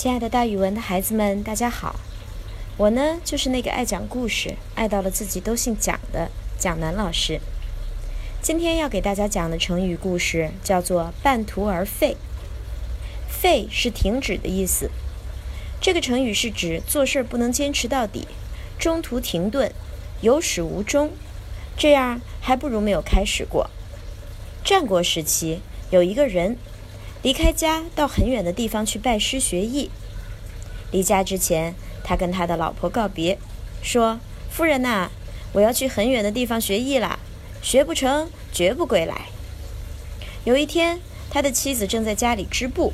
亲爱的，大语文的孩子们，大家好！我呢，就是那个爱讲故事、爱到了自己都姓蒋的蒋楠老师。今天要给大家讲的成语故事叫做“半途而废”。废是停止的意思。这个成语是指做事不能坚持到底，中途停顿，有始无终，这样还不如没有开始过。战国时期，有一个人。离开家到很远的地方去拜师学艺。离家之前，他跟他的老婆告别，说：“夫人呐，我要去很远的地方学艺啦，学不成绝不归来。”有一天，他的妻子正在家里织布，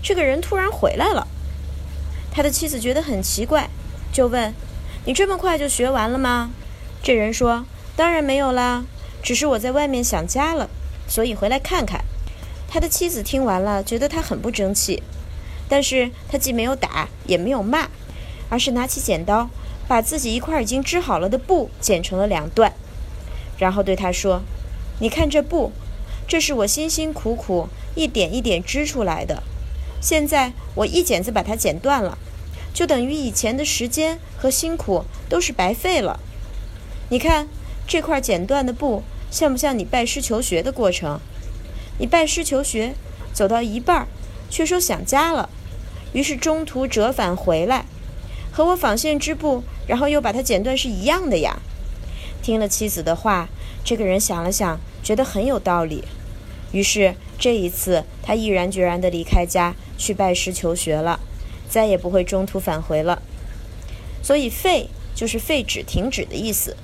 这个人突然回来了。他的妻子觉得很奇怪，就问：“你这么快就学完了吗？”这人说：“当然没有啦，只是我在外面想家了，所以回来看看。”他的妻子听完了，觉得他很不争气，但是他既没有打，也没有骂，而是拿起剪刀，把自己一块已经织好了的布剪成了两段，然后对他说：“你看这布，这是我辛辛苦苦一点一点织出来的，现在我一剪子把它剪断了，就等于以前的时间和辛苦都是白费了。你看这块剪断的布，像不像你拜师求学的过程？”你拜师求学，走到一半，却说想家了，于是中途折返回来，和我纺线织布，然后又把它剪断是一样的呀。听了妻子的话，这个人想了想，觉得很有道理，于是这一次他毅然决然地离开家去拜师求学了，再也不会中途返回了。所以废就是废止、停止的意思。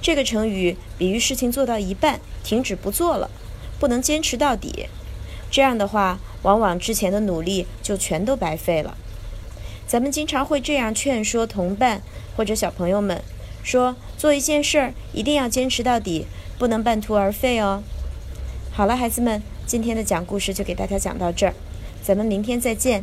这个成语比喻事情做到一半，停止不做了。不能坚持到底，这样的话，往往之前的努力就全都白费了。咱们经常会这样劝说同伴或者小朋友们，说做一件事儿一定要坚持到底，不能半途而废哦。好了，孩子们，今天的讲故事就给大家讲到这儿，咱们明天再见。